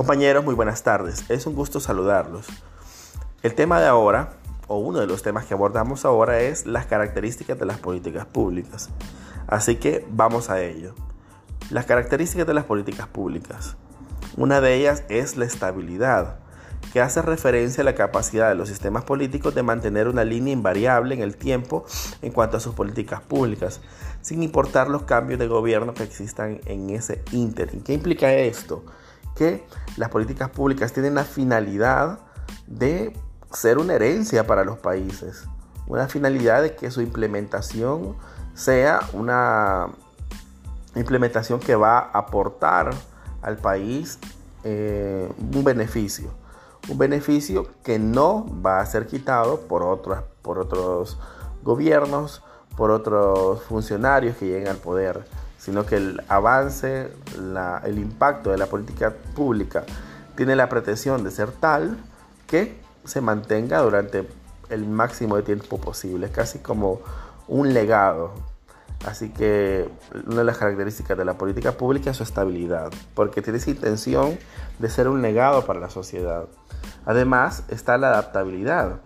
Compañeros, muy buenas tardes. Es un gusto saludarlos. El tema de ahora, o uno de los temas que abordamos ahora, es las características de las políticas públicas. Así que vamos a ello. Las características de las políticas públicas. Una de ellas es la estabilidad, que hace referencia a la capacidad de los sistemas políticos de mantener una línea invariable en el tiempo en cuanto a sus políticas públicas, sin importar los cambios de gobierno que existan en ese ínterin. ¿Qué implica esto? Que las políticas públicas tienen la finalidad de ser una herencia para los países, una finalidad de que su implementación sea una implementación que va a aportar al país eh, un beneficio, un beneficio que no va a ser quitado por, otros, por otros gobiernos, por otros funcionarios que lleguen al poder sino que el avance, el impacto de la política pública tiene la pretensión de ser tal que se mantenga durante el máximo de tiempo posible. Es casi como un legado. Así que una de las características de la política pública es su estabilidad, porque tiene esa intención de ser un legado para la sociedad. Además está la adaptabilidad,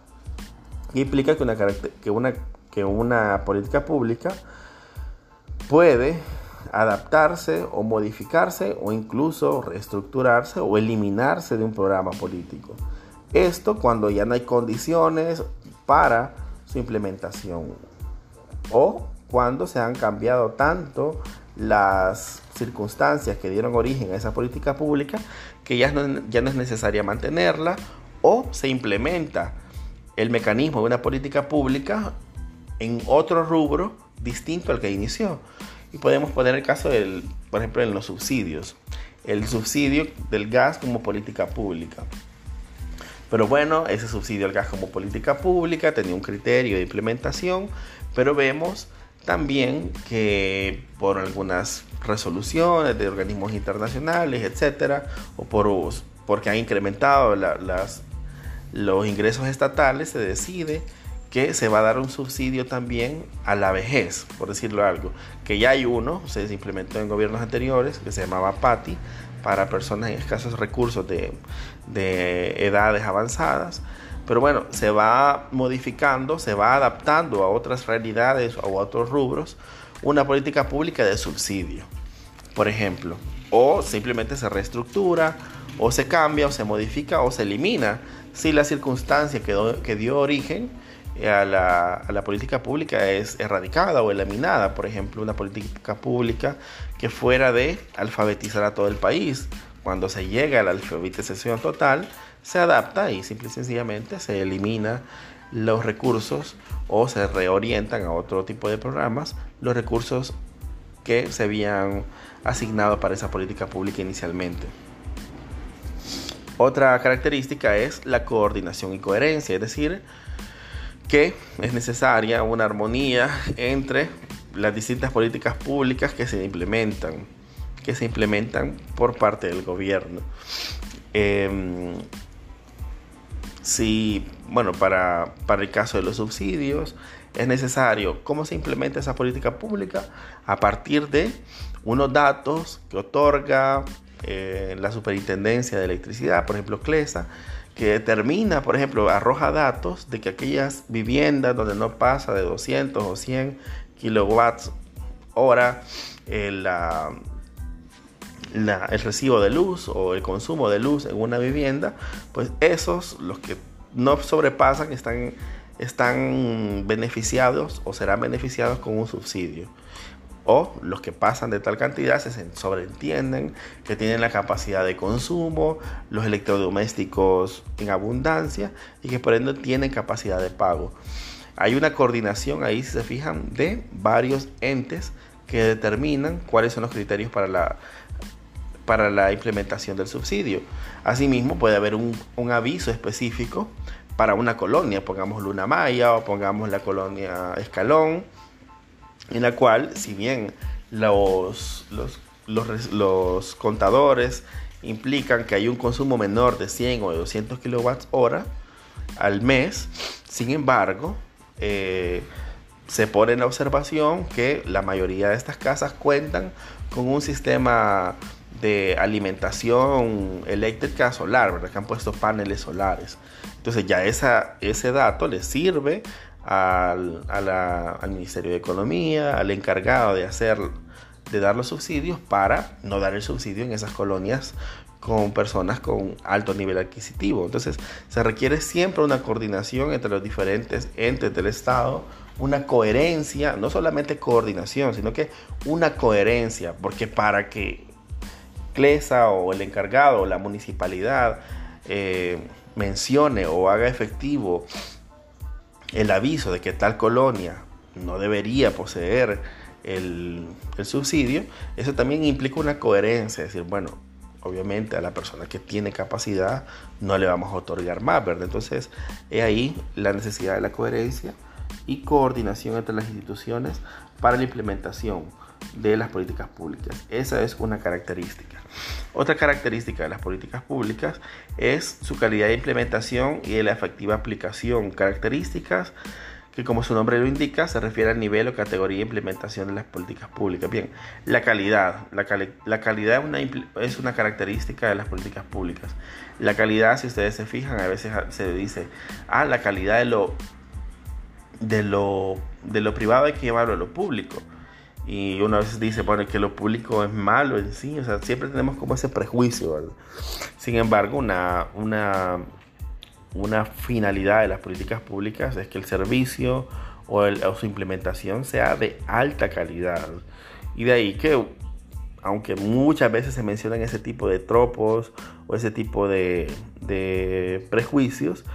que implica que una, que una, que una política pública puede adaptarse o modificarse o incluso reestructurarse o eliminarse de un programa político. Esto cuando ya no hay condiciones para su implementación o cuando se han cambiado tanto las circunstancias que dieron origen a esa política pública que ya no, ya no es necesaria mantenerla o se implementa el mecanismo de una política pública en otro rubro distinto al que inició. Y podemos poner el caso, del, por ejemplo, en los subsidios. El subsidio del gas como política pública. Pero bueno, ese subsidio al gas como política pública tenía un criterio de implementación, pero vemos también que por algunas resoluciones de organismos internacionales, etcétera, o por porque han incrementado los ingresos estatales, se decide que se va a dar un subsidio también a la vejez, por decirlo algo, que ya hay uno, se implementó en gobiernos anteriores, que se llamaba PATI, para personas en escasos recursos de, de edades avanzadas. Pero bueno, se va modificando, se va adaptando a otras realidades o a otros rubros una política pública de subsidio, por ejemplo. O simplemente se reestructura, o se cambia, o se modifica, o se elimina si la circunstancia que, que dio origen a la, política pública es erradicada o eliminada. Por ejemplo, una política pública que fuera de alfabetizar a todo el país. Cuando se llega a la alfabetización total, se adapta y simple y sencillamente se elimina los recursos o se reorientan a otro tipo de programas los recursos que se habían asignado para esa política pública inicialmente. Otra característica es la coordinación y coherencia, es decir, que es necesaria una armonía entre las distintas políticas públicas que se implementan, que se implementan por parte del gobierno. Em, si, bueno, para, para el caso de los subsidios, es necesario cómo se implementa esa política pública a partir de unos datos que otorga eh, la Superintendencia de Electricidad, por ejemplo, CLESA, que determina, por ejemplo, arroja datos de que aquellas viviendas donde no pasa de 200 o 100 kilowatts hora el, el recibo de luz o el consumo de luz en una vivienda, pues esos, los que no sobrepasan, están, están beneficiados o serán beneficiados con un subsidio o los que pasan de tal cantidad se sobreentienden que tienen la capacidad de consumo, los electrodomésticos en abundancia y que por ende tienen capacidad de pago. Hay una coordinación ahí, si se fijan, de varios entes que determinan cuáles son los criterios para la, para la implementación del subsidio. Asimismo, puede haber un, un aviso específico para una colonia, pongamos Luna Maya o pongamos la colonia Escalón en la cual, si bien los, los, contadores implican que hay un consumo menor de 100 o 200 kilowatts hora al mes, sin embargo, eh, se pone en observación que la mayoría de estas casas cuentan con un sistema de alimentación eléctrica solar, ¿verdad? Que han puesto paneles solares. Entonces ya esa, ese dato le sirve al, al Ministerio de Economía, al encargado de hacer, de dar los subsidios para no dar el subsidio en esas colonias con personas con alto nivel adquisitivo. Entonces se requiere siempre una coordinación entre los diferentes entes del Estado, una coherencia, no solamente coordinación, sino que una coherencia, porque para que CLESA o el encargado o la municipalidad eh, mencione o haga efectivo el aviso de que tal colonia no debería poseer el, subsidio, eso también implica una coherencia, es decir, bueno, obviamente a la persona que tiene capacidad no le vamos a otorgar más, ¿verdad? Entonces, es ahí la necesidad de la coherencia y coordinación entre las instituciones para la implementación de las políticas públicas. Esa es una característica. Otra característica de las políticas públicas es su calidad de implementación y de la efectiva aplicación. Características que como su nombre lo indica, se refiere al nivel o categoría de implementación de las políticas públicas. Bien, la calidad. La, calidad es una, es una, característica de las políticas públicas. La calidad, si ustedes se fijan, a veces se dice, ah, la calidad de lo, de lo, de lo privado hay que llevarlo a lo público. Y una vez dice, bueno, que lo público es malo en sí, o sea, siempre tenemos como ese prejuicio, Sin embargo, una, una, una finalidad de las políticas públicas es que el servicio o, su implementación sea de alta calidad. Y de ahí que, aunque muchas veces se mencionan ese tipo de tropos o ese tipo de, de prejuicios,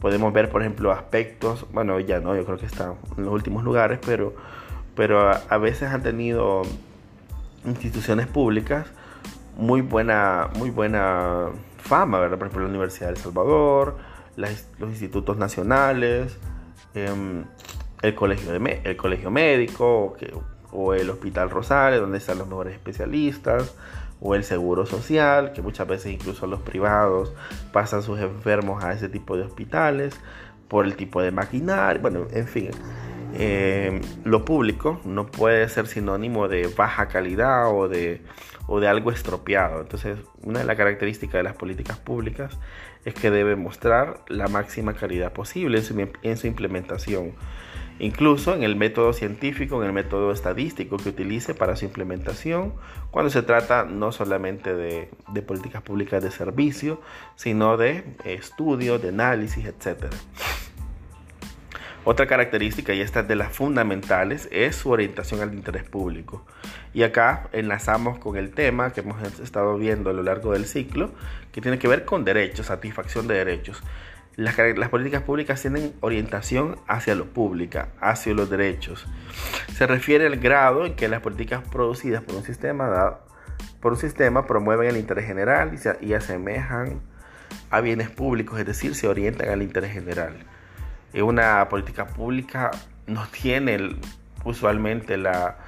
podemos ver, por ejemplo, aspectos, bueno, ya no, yo creo que están en los últimos lugares, pero pero a, veces han tenido instituciones públicas muy buena, muy buena fama, ¿verdad? Por ejemplo, la Universidad de Salvador, los institutos nacionales, em, el, colegio de, el colegio médico o el Hospital Rosales, donde están los mejores especialistas, o el seguro social, que muchas veces incluso los privados pasan sus enfermos a ese tipo de hospitales por el tipo de maquinaria, bueno, en fin. Eh, lo público no puede ser sinónimo de baja calidad o de, o de algo estropeado. Entonces, una de las características de las políticas públicas es que debe mostrar la máxima calidad posible en su, en su implementación. Incluso en el método científico, en el método estadístico que utilice para su implementación, cuando se trata no solamente de, de políticas públicas de servicio, sino de estudio, de análisis, etc. Otra característica, y esta es de las fundamentales, es su orientación al interés público. Y acá enlazamos con el tema que hemos estado viendo a lo largo del ciclo, que tiene que ver con derechos, satisfacción de derechos. Las, políticas públicas tienen orientación hacia lo público, hacia los derechos. Se refiere al grado en que las políticas producidas por un sistema, promueven el interés general y, y asemejan a bienes públicos, es decir, se orientan al interés general una política pública no tiene usualmente la,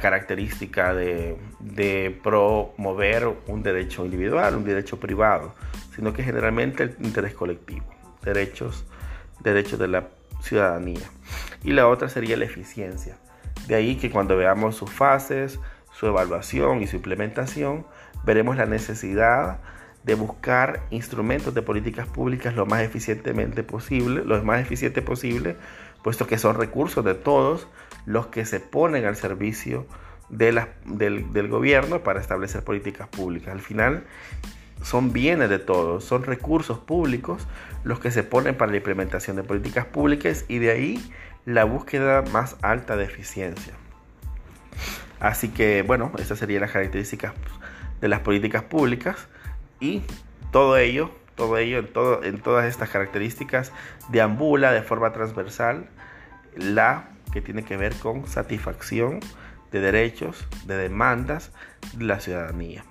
característica de, promover un derecho individual, un derecho privado, sino que generalmente el interés colectivo, derechos, derechos de la ciudadanía. Y la otra sería la eficiencia. De ahí que cuando veamos sus fases, su evaluación y su implementación, veremos la necesidad de buscar instrumentos de políticas públicas lo más eficientemente posible, lo más eficiente posible, puesto que son recursos de todos los que se ponen al servicio de del, del gobierno para establecer políticas públicas. Al final son bienes de todos, son recursos públicos los que se ponen para la implementación de políticas públicas y de ahí la búsqueda más alta de eficiencia. Así que bueno, estas serían las características de las políticas públicas. Y todo ello, todo ello en, todo, en todas estas características deambula de forma transversal la que tiene que ver con satisfacción de derechos, de demandas de la ciudadanía.